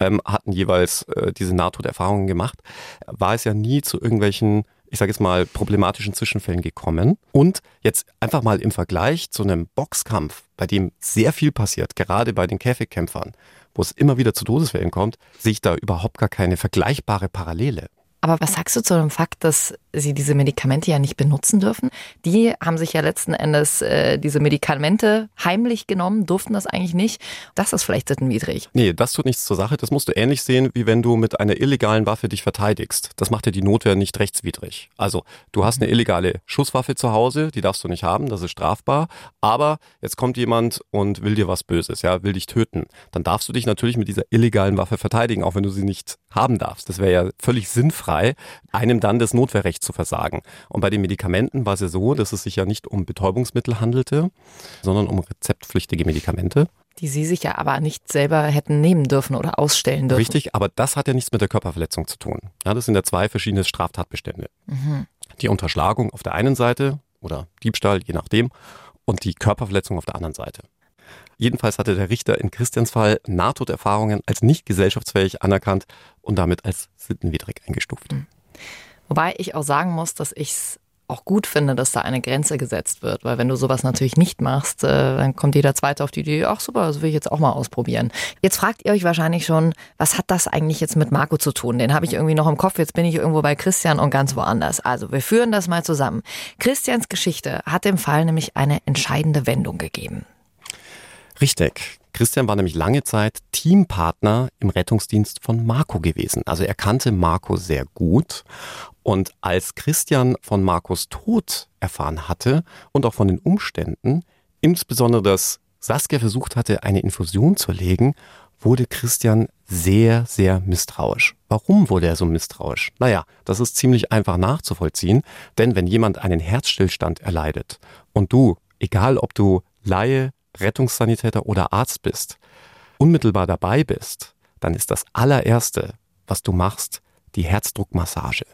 ähm, hatten jeweils äh, diese Nahtoderfahrungen gemacht, war es ja nie zu irgendwelchen ich sage jetzt mal, problematischen Zwischenfällen gekommen. Und jetzt einfach mal im Vergleich zu einem Boxkampf, bei dem sehr viel passiert, gerade bei den Käfigkämpfern, wo es immer wieder zu Todesfällen kommt, sehe ich da überhaupt gar keine vergleichbare Parallele. Aber was sagst du zu dem Fakt, dass sie diese Medikamente ja nicht benutzen dürfen? Die haben sich ja letzten Endes äh, diese Medikamente heimlich genommen, durften das eigentlich nicht. Das ist vielleicht sittenwidrig. Nee, das tut nichts zur Sache. Das musst du ähnlich sehen, wie wenn du mit einer illegalen Waffe dich verteidigst. Das macht ja die Notwehr nicht rechtswidrig. Also, du hast eine illegale Schusswaffe zu Hause, die darfst du nicht haben, das ist strafbar. Aber jetzt kommt jemand und will dir was Böses, ja, will dich töten. Dann darfst du dich natürlich mit dieser illegalen Waffe verteidigen, auch wenn du sie nicht haben darfst. Das wäre ja völlig sinnfrei frei, einem dann das Notwehrrecht zu versagen. Und bei den Medikamenten war es ja so, dass es sich ja nicht um Betäubungsmittel handelte, sondern um rezeptpflichtige Medikamente. Die Sie sich ja aber nicht selber hätten nehmen dürfen oder ausstellen dürfen. Richtig, aber das hat ja nichts mit der Körperverletzung zu tun. Ja, das sind ja zwei verschiedene Straftatbestände. Mhm. Die Unterschlagung auf der einen Seite oder Diebstahl, je nachdem, und die Körperverletzung auf der anderen Seite. Jedenfalls hatte der Richter in Christians Fall Nahtoderfahrungen als nicht gesellschaftsfähig anerkannt und damit als sittenwidrig eingestuft. Mhm. Wobei ich auch sagen muss, dass ich es auch gut finde, dass da eine Grenze gesetzt wird, weil wenn du sowas natürlich nicht machst, äh, dann kommt jeder Zweite auf die Idee, ach super, das will ich jetzt auch mal ausprobieren. Jetzt fragt ihr euch wahrscheinlich schon, was hat das eigentlich jetzt mit Marco zu tun? Den habe ich irgendwie noch im Kopf, jetzt bin ich irgendwo bei Christian und ganz woanders. Also wir führen das mal zusammen. Christians Geschichte hat dem Fall nämlich eine entscheidende Wendung gegeben. Richtig. Christian war nämlich lange Zeit Teampartner im Rettungsdienst von Marco gewesen. Also er kannte Marco sehr gut. Und als Christian von Marcos Tod erfahren hatte und auch von den Umständen, insbesondere dass Saskia versucht hatte, eine Infusion zu legen, wurde Christian sehr, sehr misstrauisch. Warum wurde er so misstrauisch? Naja, das ist ziemlich einfach nachzuvollziehen, denn wenn jemand einen Herzstillstand erleidet und du, egal ob du Laie, Rettungssanitäter oder Arzt bist, unmittelbar dabei bist, dann ist das allererste, was du machst, die Herzdruckmassage.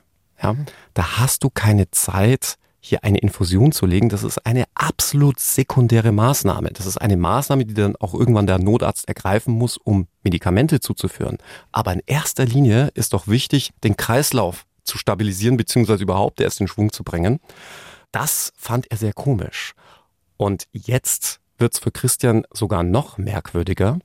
Ja, da hast du keine Zeit, hier eine Infusion zu legen. Das ist eine absolut sekundäre Maßnahme. Das ist eine Maßnahme, die dann auch irgendwann der Notarzt ergreifen muss, um Medikamente zuzuführen. Aber in erster Linie ist doch wichtig, den Kreislauf zu stabilisieren, beziehungsweise überhaupt erst in Schwung zu bringen. Das fand er sehr komisch. Und jetzt wird's für Christian sogar noch merkwürdiger,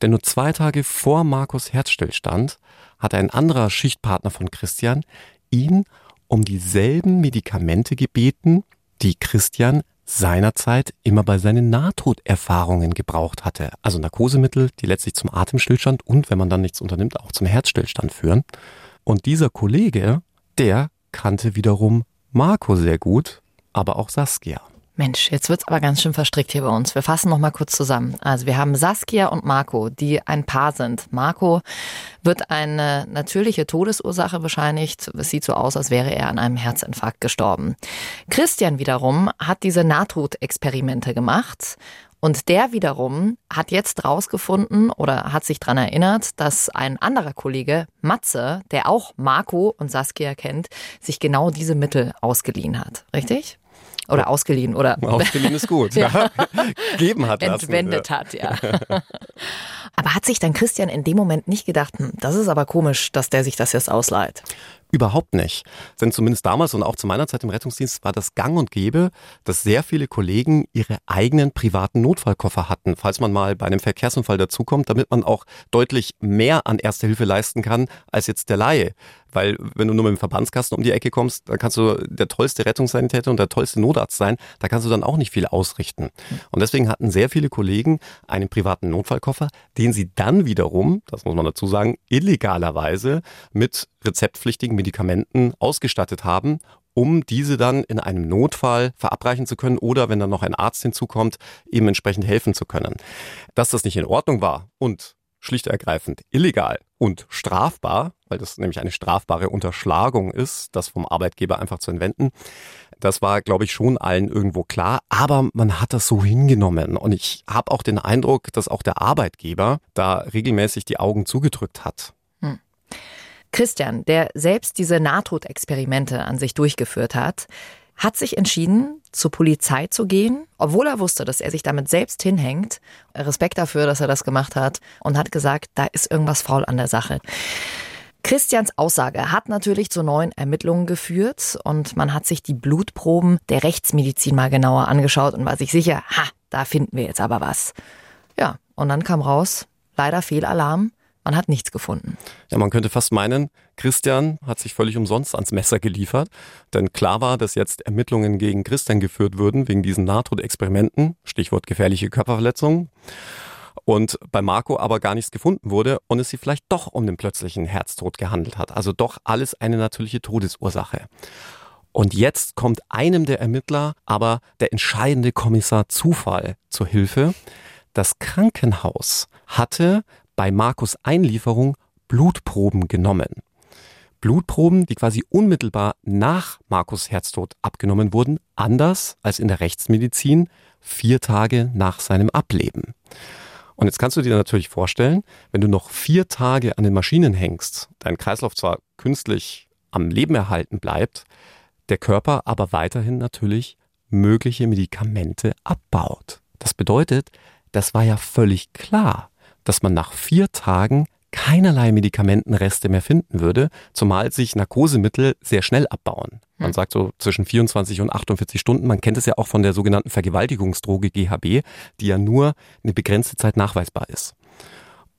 denn nur zwei Tage vor Markus Herzstillstand hat ein anderer Schichtpartner von Christian ihn um dieselben Medikamente gebeten, die Christian seinerzeit immer bei seinen Nahtoderfahrungen gebraucht hatte. Also Narkosemittel, die letztlich zum Atemstillstand und, wenn man dann nichts unternimmt, auch zum Herzstillstand führen. Und dieser Kollege, der kannte wiederum Marco sehr gut, aber auch Saskia. Mensch, jetzt wird's aber ganz schön verstrickt hier bei uns. Wir fassen noch mal kurz zusammen. Also wir haben Saskia und Marco, die ein Paar sind. Marco wird eine natürliche Todesursache bescheinigt. Es sieht so aus, als wäre er an einem Herzinfarkt gestorben. Christian wiederum hat diese Nahtodexperimente gemacht und der wiederum hat jetzt rausgefunden oder hat sich dran erinnert, dass ein anderer Kollege, Matze, der auch Marco und Saskia kennt, sich genau diese Mittel ausgeliehen hat. Richtig? Oder ausgeliehen oder. Ausgeliehen ist gut. ja. Geben hat lassen. Entwendet hat, ja. aber hat sich dann Christian in dem Moment nicht gedacht, hm, das ist aber komisch, dass der sich das jetzt ausleiht? Überhaupt nicht. Denn zumindest damals und auch zu meiner Zeit im Rettungsdienst war das gang und gäbe, dass sehr viele Kollegen ihre eigenen privaten Notfallkoffer hatten, falls man mal bei einem Verkehrsunfall dazukommt, damit man auch deutlich mehr an Erste Hilfe leisten kann als jetzt der Laie. Weil wenn du nur mit dem Verbandskasten um die Ecke kommst, dann kannst du der tollste Rettungssanitäter und der tollste Notarzt sein, da kannst du dann auch nicht viel ausrichten. Und deswegen hatten sehr viele Kollegen einen privaten Notfallkoffer, den sie dann wiederum, das muss man dazu sagen, illegalerweise mit rezeptpflichtigen Medikamenten ausgestattet haben, um diese dann in einem Notfall verabreichen zu können oder wenn dann noch ein Arzt hinzukommt, eben entsprechend helfen zu können. Dass das nicht in Ordnung war und schlicht ergreifend illegal und strafbar, weil das nämlich eine strafbare Unterschlagung ist, das vom Arbeitgeber einfach zu entwenden. Das war, glaube ich, schon allen irgendwo klar, aber man hat das so hingenommen und ich habe auch den Eindruck, dass auch der Arbeitgeber da regelmäßig die Augen zugedrückt hat. Hm. Christian, der selbst diese Nahtodexperimente an sich durchgeführt hat, hat sich entschieden, zur Polizei zu gehen, obwohl er wusste, dass er sich damit selbst hinhängt. Respekt dafür, dass er das gemacht hat und hat gesagt, da ist irgendwas faul an der Sache. Christians Aussage hat natürlich zu neuen Ermittlungen geführt und man hat sich die Blutproben der Rechtsmedizin mal genauer angeschaut und war sich sicher, ha, da finden wir jetzt aber was. Ja, und dann kam raus, leider Fehlalarm. Man hat nichts gefunden. Ja, man könnte fast meinen, Christian hat sich völlig umsonst ans Messer geliefert. Denn klar war, dass jetzt Ermittlungen gegen Christian geführt würden wegen diesen Nahtodexperimenten, Stichwort gefährliche Körperverletzungen. Und bei Marco aber gar nichts gefunden wurde und es sich vielleicht doch um den plötzlichen Herztod gehandelt hat. Also doch alles eine natürliche Todesursache. Und jetzt kommt einem der Ermittler aber der entscheidende Kommissar Zufall zur Hilfe. Das Krankenhaus hatte bei Markus Einlieferung Blutproben genommen. Blutproben, die quasi unmittelbar nach Markus Herztod abgenommen wurden, anders als in der Rechtsmedizin, vier Tage nach seinem Ableben. Und jetzt kannst du dir natürlich vorstellen, wenn du noch vier Tage an den Maschinen hängst, dein Kreislauf zwar künstlich am Leben erhalten bleibt, der Körper aber weiterhin natürlich mögliche Medikamente abbaut. Das bedeutet, das war ja völlig klar, dass man nach vier Tagen keinerlei Medikamentenreste mehr finden würde, zumal sich Narkosemittel sehr schnell abbauen. Man hm. sagt so zwischen 24 und 48 Stunden. Man kennt es ja auch von der sogenannten Vergewaltigungsdroge GHB, die ja nur eine begrenzte Zeit nachweisbar ist.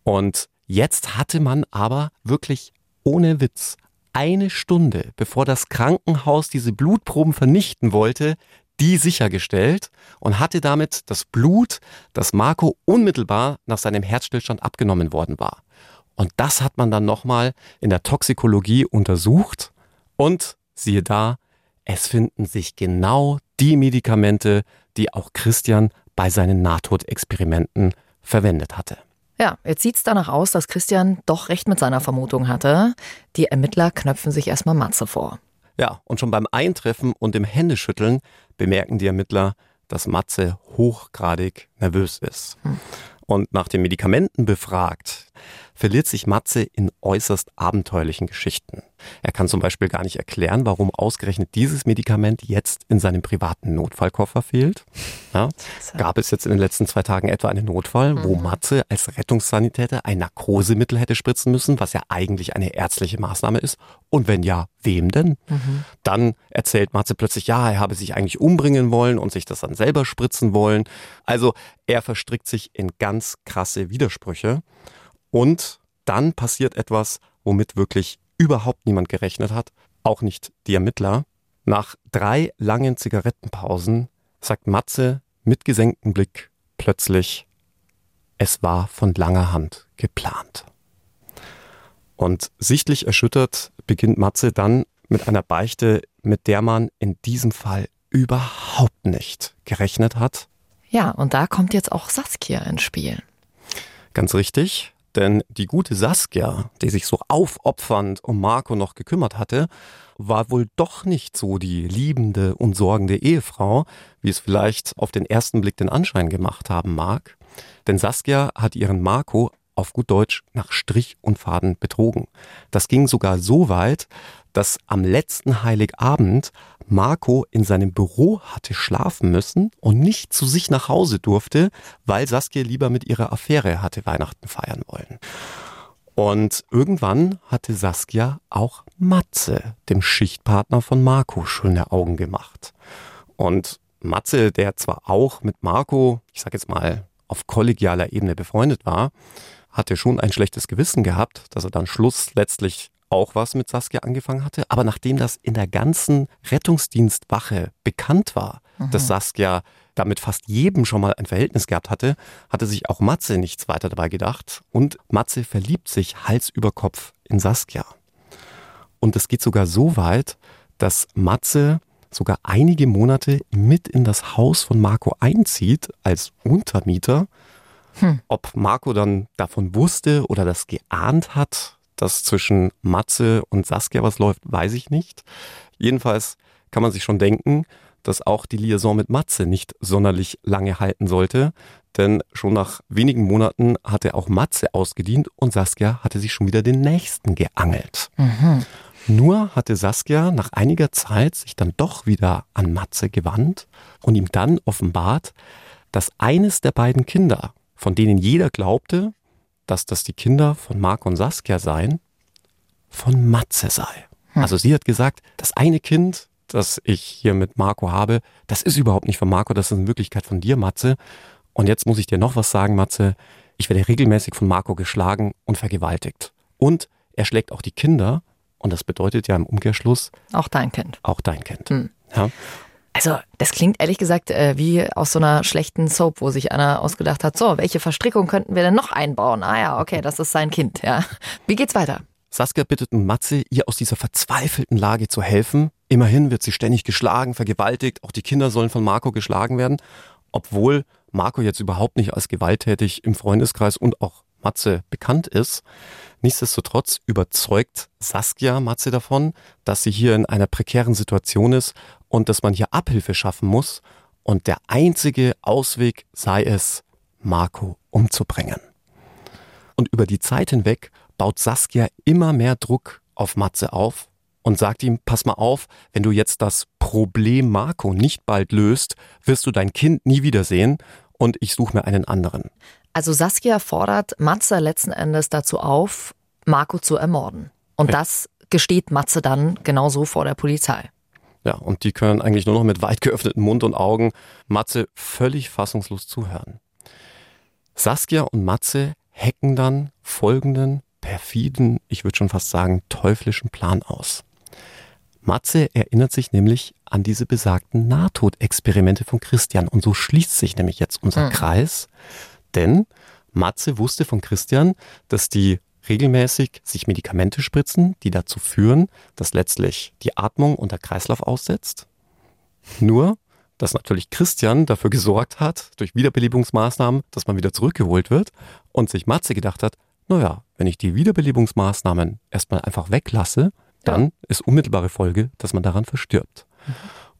Und jetzt hatte man aber wirklich ohne Witz eine Stunde, bevor das Krankenhaus diese Blutproben vernichten wollte, die sichergestellt und hatte damit das Blut, das Marco unmittelbar nach seinem Herzstillstand abgenommen worden war. Und das hat man dann nochmal in der Toxikologie untersucht und siehe da, es finden sich genau die Medikamente, die auch Christian bei seinen Nahtodexperimenten verwendet hatte. Ja, jetzt sieht es danach aus, dass Christian doch recht mit seiner Vermutung hatte. Die Ermittler knöpfen sich erstmal Matze vor. Ja, und schon beim Eintreffen und dem Händeschütteln bemerken die Ermittler, dass Matze hochgradig nervös ist. Hm. Und nach den Medikamenten befragt, verliert sich Matze in äußerst abenteuerlichen Geschichten. Er kann zum Beispiel gar nicht erklären, warum ausgerechnet dieses Medikament jetzt in seinem privaten Notfallkoffer fehlt. Ja, gab es jetzt in den letzten zwei Tagen etwa einen Notfall, mhm. wo Matze als Rettungssanitäter ein Narkosemittel hätte spritzen müssen, was ja eigentlich eine ärztliche Maßnahme ist? Und wenn ja, wem denn? Mhm. Dann erzählt Matze plötzlich, ja, er habe sich eigentlich umbringen wollen und sich das dann selber spritzen wollen. Also er verstrickt sich in ganz krasse Widersprüche. Und dann passiert etwas, womit wirklich überhaupt niemand gerechnet hat, auch nicht die Ermittler. Nach drei langen Zigarettenpausen sagt Matze mit gesenktem Blick plötzlich, es war von langer Hand geplant. Und sichtlich erschüttert beginnt Matze dann mit einer Beichte, mit der man in diesem Fall überhaupt nicht gerechnet hat. Ja, und da kommt jetzt auch Saskia ins Spiel. Ganz richtig. Denn die gute Saskia, die sich so aufopfernd um Marco noch gekümmert hatte, war wohl doch nicht so die liebende und sorgende Ehefrau, wie es vielleicht auf den ersten Blick den Anschein gemacht haben mag. Denn Saskia hat ihren Marco auf gut Deutsch nach Strich und Faden betrogen. Das ging sogar so weit, dass am letzten Heiligabend Marco in seinem Büro hatte schlafen müssen und nicht zu sich nach Hause durfte, weil Saskia lieber mit ihrer Affäre hatte Weihnachten feiern wollen. Und irgendwann hatte Saskia auch Matze, dem Schichtpartner von Marco, schöne Augen gemacht. Und Matze, der zwar auch mit Marco, ich sag jetzt mal, auf kollegialer Ebene befreundet war, hatte schon ein schlechtes Gewissen gehabt, dass er dann Schluss letztlich auch was mit Saskia angefangen hatte. Aber nachdem das in der ganzen Rettungsdienstwache bekannt war, mhm. dass Saskia damit fast jedem schon mal ein Verhältnis gehabt hatte, hatte sich auch Matze nichts weiter dabei gedacht. Und Matze verliebt sich Hals über Kopf in Saskia. Und es geht sogar so weit, dass Matze sogar einige Monate mit in das Haus von Marco einzieht als Untermieter. Hm. Ob Marco dann davon wusste oder das geahnt hat, dass zwischen Matze und Saskia was läuft, weiß ich nicht. Jedenfalls kann man sich schon denken, dass auch die Liaison mit Matze nicht sonderlich lange halten sollte, denn schon nach wenigen Monaten hatte auch Matze ausgedient und Saskia hatte sich schon wieder den nächsten geangelt. Mhm. Nur hatte Saskia nach einiger Zeit sich dann doch wieder an Matze gewandt und ihm dann offenbart, dass eines der beiden Kinder, von denen jeder glaubte, dass das die Kinder von Marc und Saskia seien, von Matze sei. Hm. Also sie hat gesagt, das eine Kind, das ich hier mit Marco habe, das ist überhaupt nicht von Marco, das ist in Wirklichkeit von dir, Matze. Und jetzt muss ich dir noch was sagen, Matze. Ich werde regelmäßig von Marco geschlagen und vergewaltigt. Und er schlägt auch die Kinder. Und das bedeutet ja im Umkehrschluss. Auch dein Kind. Auch dein Kind. Hm. Ja. Also, das klingt ehrlich gesagt äh, wie aus so einer schlechten Soap, wo sich einer ausgedacht hat, so, welche Verstrickung könnten wir denn noch einbauen? Ah ja, okay, das ist sein Kind, ja. Wie geht's weiter? Saskia bittet Matze, ihr aus dieser verzweifelten Lage zu helfen. Immerhin wird sie ständig geschlagen, vergewaltigt, auch die Kinder sollen von Marco geschlagen werden, obwohl Marco jetzt überhaupt nicht als gewalttätig im Freundeskreis und auch Matze bekannt ist. Nichtsdestotrotz überzeugt Saskia Matze davon, dass sie hier in einer prekären Situation ist und dass man hier Abhilfe schaffen muss. und der einzige Ausweg sei es, Marco umzubringen. Und über die Zeit hinweg baut Saskia immer mehr Druck auf Matze auf und sagt ihm, pass mal auf, wenn du jetzt das Problem Marco nicht bald löst, wirst du dein Kind nie wiedersehen und ich suche mir einen anderen. Also Saskia fordert Matze letzten Endes dazu auf, Marco zu ermorden. Und ja. das gesteht Matze dann genauso vor der Polizei. Ja, und die können eigentlich nur noch mit weit geöffneten Mund und Augen Matze völlig fassungslos zuhören. Saskia und Matze hacken dann folgenden perfiden, ich würde schon fast sagen, teuflischen Plan aus. Matze erinnert sich nämlich an diese besagten Nahtodexperimente von Christian. Und so schließt sich nämlich jetzt unser hm. Kreis. Denn Matze wusste von Christian, dass die regelmäßig sich Medikamente spritzen, die dazu führen, dass letztlich die Atmung und der Kreislauf aussetzt. Nur, dass natürlich Christian dafür gesorgt hat, durch Wiederbelebungsmaßnahmen, dass man wieder zurückgeholt wird und sich Matze gedacht hat, naja, wenn ich die Wiederbelebungsmaßnahmen erstmal einfach weglasse, dann ja. ist unmittelbare Folge, dass man daran verstirbt. Mhm.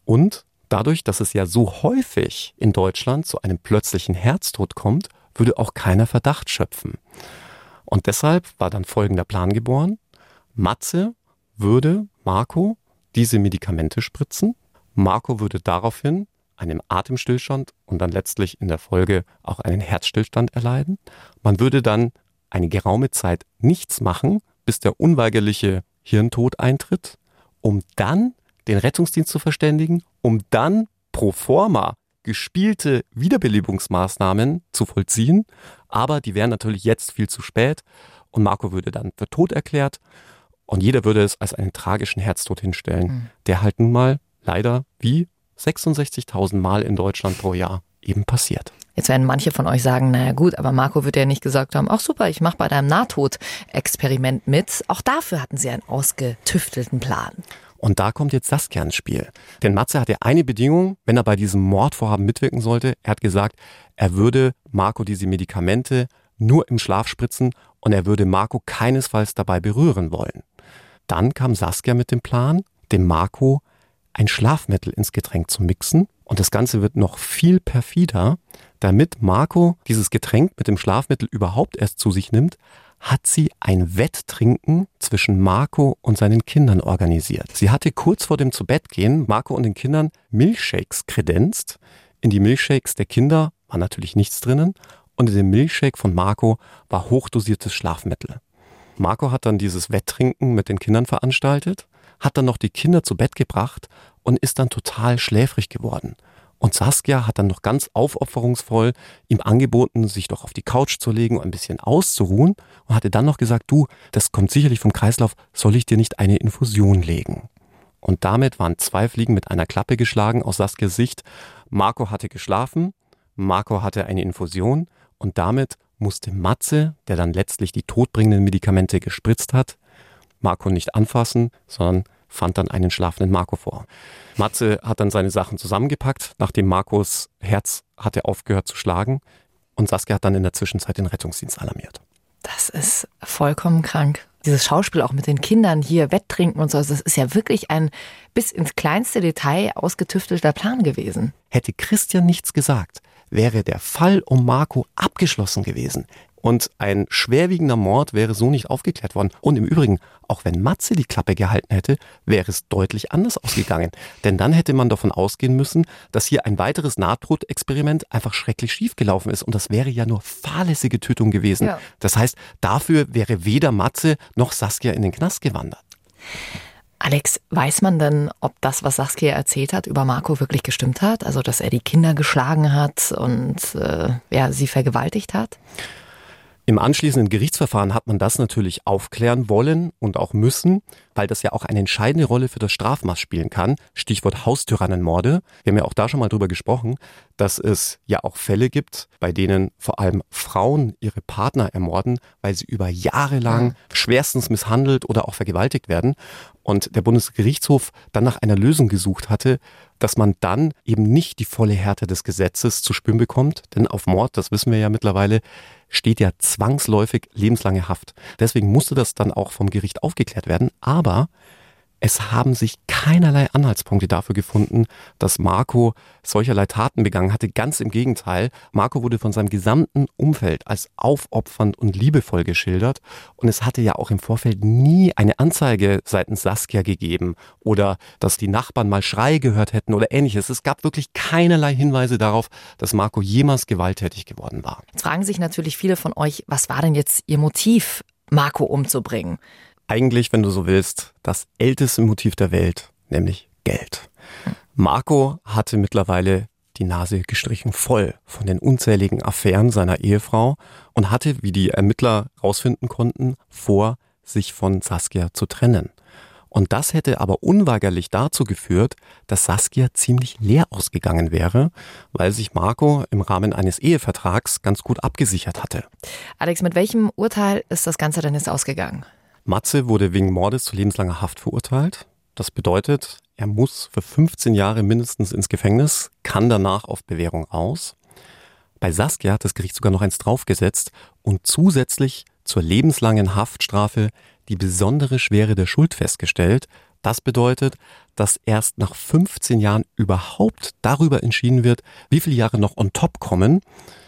Und dadurch, dass es ja so häufig in Deutschland zu einem plötzlichen Herztod kommt, würde auch keiner Verdacht schöpfen. Und deshalb war dann folgender Plan geboren. Matze würde Marco diese Medikamente spritzen. Marco würde daraufhin einen Atemstillstand und dann letztlich in der Folge auch einen Herzstillstand erleiden. Man würde dann eine geraume Zeit nichts machen, bis der unweigerliche Hirntod eintritt, um dann den Rettungsdienst zu verständigen, um dann pro forma gespielte Wiederbelebungsmaßnahmen zu vollziehen, aber die wären natürlich jetzt viel zu spät und Marco würde dann für tot erklärt und jeder würde es als einen tragischen Herztod hinstellen, mhm. der halt nun mal leider wie 66.000 Mal in Deutschland pro Jahr eben passiert. Jetzt werden manche von euch sagen, naja gut, aber Marco wird ja nicht gesagt haben, ach super, ich mache bei deinem Nahtod-Experiment mit. Auch dafür hatten sie einen ausgetüftelten Plan. Und da kommt jetzt Saskia ins Spiel. Denn Matze hatte eine Bedingung, wenn er bei diesem Mordvorhaben mitwirken sollte. Er hat gesagt, er würde Marco diese Medikamente nur im Schlaf spritzen und er würde Marco keinesfalls dabei berühren wollen. Dann kam Saskia mit dem Plan, dem Marco ein Schlafmittel ins Getränk zu mixen. Und das Ganze wird noch viel perfider. Damit Marco dieses Getränk mit dem Schlafmittel überhaupt erst zu sich nimmt, hat sie ein Wetttrinken zwischen Marco und seinen Kindern organisiert. Sie hatte kurz vor dem Zubettgehen Marco und den Kindern Milchshakes kredenzt. In die Milchshakes der Kinder war natürlich nichts drinnen und in dem Milchshake von Marco war hochdosiertes Schlafmittel. Marco hat dann dieses Wetttrinken mit den Kindern veranstaltet, hat dann noch die Kinder zu Bett gebracht und ist dann total schläfrig geworden. Und Saskia hat dann noch ganz aufopferungsvoll ihm angeboten, sich doch auf die Couch zu legen und ein bisschen auszuruhen und hatte dann noch gesagt, du, das kommt sicherlich vom Kreislauf, soll ich dir nicht eine Infusion legen? Und damit waren zwei Fliegen mit einer Klappe geschlagen aus Saskias Sicht. Marco hatte geschlafen, Marco hatte eine Infusion und damit musste Matze, der dann letztlich die todbringenden Medikamente gespritzt hat, Marco nicht anfassen, sondern fand dann einen schlafenden Marco vor. Matze hat dann seine Sachen zusammengepackt, nachdem Marcos Herz hatte aufgehört zu schlagen und Saskia hat dann in der Zwischenzeit den Rettungsdienst alarmiert. Das ist vollkommen krank. Dieses Schauspiel auch mit den Kindern hier, Wetttrinken und so, das ist ja wirklich ein bis ins kleinste Detail ausgetüftelter Plan gewesen. Hätte Christian nichts gesagt, wäre der Fall um Marco abgeschlossen gewesen. Und ein schwerwiegender Mord wäre so nicht aufgeklärt worden. Und im Übrigen, auch wenn Matze die Klappe gehalten hätte, wäre es deutlich anders ausgegangen. Denn dann hätte man davon ausgehen müssen, dass hier ein weiteres Nahtbrotexperiment einfach schrecklich schiefgelaufen ist. Und das wäre ja nur fahrlässige Tötung gewesen. Ja. Das heißt, dafür wäre weder Matze noch Saskia in den Knast gewandert. Alex, weiß man denn, ob das, was Saskia erzählt hat, über Marco wirklich gestimmt hat? Also, dass er die Kinder geschlagen hat und äh, ja, sie vergewaltigt hat? Im anschließenden Gerichtsverfahren hat man das natürlich aufklären wollen und auch müssen, weil das ja auch eine entscheidende Rolle für das Strafmaß spielen kann. Stichwort Haustyrannenmorde. Wir haben ja auch da schon mal drüber gesprochen, dass es ja auch Fälle gibt, bei denen vor allem Frauen ihre Partner ermorden, weil sie über Jahre lang schwerstens misshandelt oder auch vergewaltigt werden. Und der Bundesgerichtshof dann nach einer Lösung gesucht hatte, dass man dann eben nicht die volle Härte des Gesetzes zu spüren bekommt. Denn auf Mord, das wissen wir ja mittlerweile, steht ja zwangsläufig lebenslange Haft. Deswegen musste das dann auch vom Gericht aufgeklärt werden. Aber Es haben sich keinerlei Anhaltspunkte dafür gefunden, dass Marco solcherlei Taten begangen hatte. Ganz im Gegenteil. Marco wurde von seinem gesamten Umfeld als aufopfernd und liebevoll geschildert. Und es hatte ja auch im Vorfeld nie eine Anzeige seitens Saskia gegeben oder dass die Nachbarn mal Schrei gehört hätten oder ähnliches. Es gab wirklich keinerlei Hinweise darauf, dass Marco jemals gewalttätig geworden war. Jetzt fragen sich natürlich viele von euch, was war denn jetzt ihr Motiv, Marco umzubringen? Eigentlich, wenn du so willst, das älteste Motiv der Welt, nämlich Geld. Marco hatte mittlerweile die Nase gestrichen voll von den unzähligen Affären seiner Ehefrau und hatte, wie die Ermittler herausfinden konnten, vor, sich von Saskia zu trennen. Und das hätte aber unweigerlich dazu geführt, dass Saskia ziemlich leer ausgegangen wäre, weil sich Marco im Rahmen eines Ehevertrags ganz gut abgesichert hatte. Alex, mit welchem Urteil ist das Ganze denn jetzt ausgegangen? Matze wurde wegen Mordes zu lebenslanger Haft verurteilt. Das bedeutet, er muss für 15 Jahre mindestens ins Gefängnis, kann danach auf Bewährung raus. Bei Saskia hat das Gericht sogar noch eins draufgesetzt und zusätzlich zur lebenslangen Haftstrafe die besondere Schwere der Schuld festgestellt. Das bedeutet, dass erst nach 15 Jahren überhaupt darüber entschieden wird, wie viele Jahre noch on top kommen.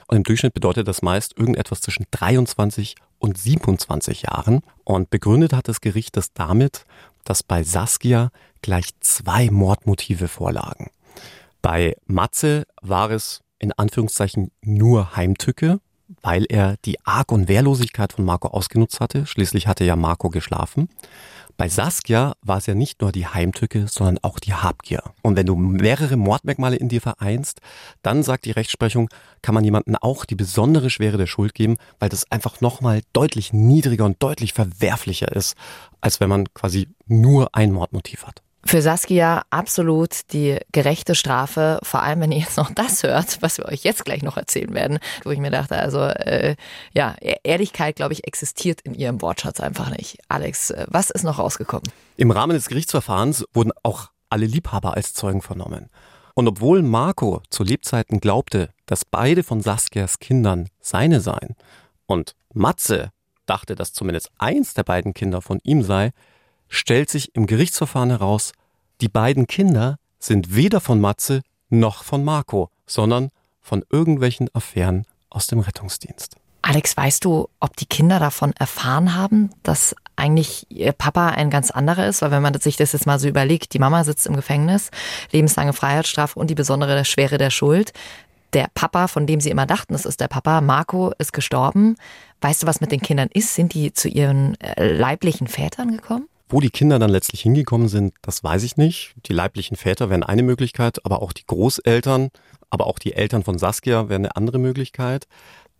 Und im Durchschnitt bedeutet das meist irgendetwas zwischen 23 und 27 Jahren. Und begründet hat das Gericht das damit, dass bei Saskia gleich zwei Mordmotive vorlagen. Bei Matze war es in Anführungszeichen nur Heimtücke, weil er die Arg- und Wehrlosigkeit von Marco ausgenutzt hatte. Schließlich hatte ja Marco geschlafen. Bei Saskia war es ja nicht nur die Heimtücke, sondern auch die Habgier. Und wenn du mehrere Mordmerkmale in dir vereinst, dann sagt die Rechtsprechung, kann man jemandem auch die besondere Schwere der Schuld geben, weil das einfach nochmal deutlich niedriger und deutlich verwerflicher ist, als wenn man quasi nur ein Mordmotiv hat. Für Saskia absolut die gerechte Strafe, vor allem wenn ihr jetzt noch das hört, was wir euch jetzt gleich noch erzählen werden, wo ich mir dachte, also äh, ja, e-, Ehrlichkeit, glaube ich, existiert in ihrem Wortschatz einfach nicht. Alex, äh, was ist noch rausgekommen? Im Rahmen des Gerichtsverfahrens wurden auch alle Liebhaber als Zeugen vernommen. Und obwohl Marco zu Lebzeiten glaubte, dass beide von Saskias Kindern seine seien und Matze dachte, dass zumindest eins der beiden Kinder von ihm sei, stellt sich im Gerichtsverfahren heraus, die beiden Kinder sind weder von Matze noch von Marco, sondern von irgendwelchen Affären aus dem Rettungsdienst. Alex, weißt du, ob die Kinder davon erfahren haben, dass eigentlich ihr Papa ein ganz anderer ist? Weil wenn man sich das jetzt mal so überlegt, die Mama sitzt im Gefängnis, lebenslange Freiheitsstrafe und die besondere Schwere der Schuld. Der Papa, von dem sie immer dachten, es ist der Papa, Marco, ist gestorben. Weißt du, was mit den Kindern ist? Sind die zu ihren äh, leiblichen Vätern gekommen? Wo die Kinder dann letztlich hingekommen sind, das weiß ich nicht. Die leiblichen Väter wären eine Möglichkeit, aber auch die Großeltern, aber auch die Eltern von Saskia wären eine andere Möglichkeit.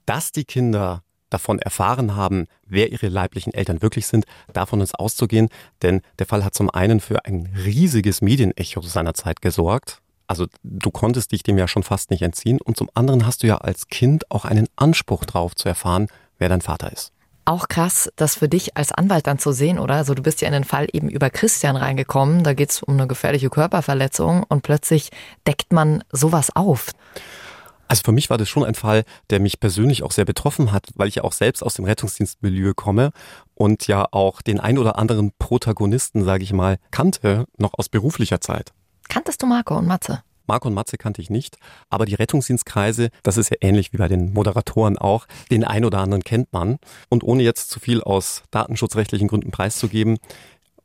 Dass die Kinder davon erfahren haben, wer ihre leiblichen Eltern wirklich sind, davon ist auszugehen, denn der Fall hat zum einen für ein riesiges Medienecho seiner Zeit gesorgt. Also du konntest dich dem ja schon fast nicht entziehen und zum anderen hast du ja als Kind auch einen Anspruch drauf zu erfahren, wer dein Vater ist. Auch krass, das für dich als Anwalt dann zu sehen, oder? Also du bist ja in den Fall eben über Christian reingekommen, da geht es um eine gefährliche Körperverletzung und plötzlich deckt man sowas auf. Also für mich war das schon ein Fall, der mich persönlich auch sehr betroffen hat, weil ich ja auch selbst aus dem Rettungsdienstmilieu komme und ja auch den ein oder anderen Protagonisten, sage ich mal, kannte, noch aus beruflicher Zeit. Kanntest du Marco und Matze? Marco und Matze kannte ich nicht, aber die Rettungsdienstkreise, das ist ja ähnlich wie bei den Moderatoren auch, den ein oder anderen kennt man. Und ohne jetzt zu viel aus datenschutzrechtlichen Gründen preiszugeben,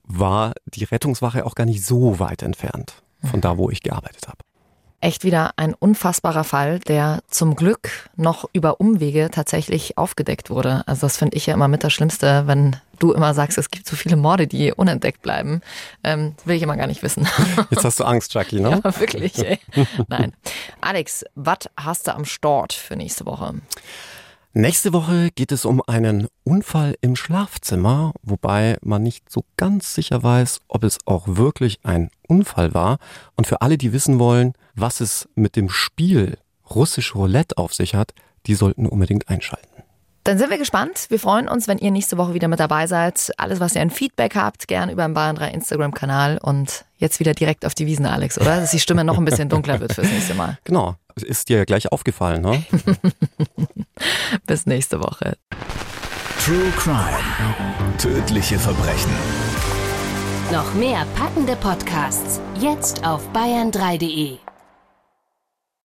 war die Rettungswache auch gar nicht so weit entfernt von da, wo ich gearbeitet habe echt wieder ein unfassbarer Fall, der zum Glück noch über Umwege tatsächlich aufgedeckt wurde. Also das finde ich ja immer mit das Schlimmste, wenn du immer sagst, es gibt so viele Morde, die unentdeckt bleiben. Ähm, will ich immer gar nicht wissen. Jetzt hast du Angst, Jackie, ne? Ja, wirklich. Ey. Nein. Alex, was hast du am Start für nächste Woche? Nächste Woche geht es um einen Unfall im Schlafzimmer, wobei man nicht so ganz sicher weiß, ob es auch wirklich ein Unfall war. Und für alle, die wissen wollen, was es mit dem Spiel russisch Roulette auf sich hat, die sollten unbedingt einschalten. Dann sind wir gespannt. Wir freuen uns, wenn ihr nächste Woche wieder mit dabei seid. Alles, was ihr an Feedback habt, gern über den Bayern 3 Instagram-Kanal. Und jetzt wieder direkt auf die Wiesen, Alex, oder? Dass die Stimme noch ein bisschen dunkler wird fürs nächste Mal. Genau. Ist dir ja gleich aufgefallen, ne? Bis nächste Woche. True Crime. Tödliche Verbrechen. Noch mehr packende Podcasts jetzt auf bayern3.de.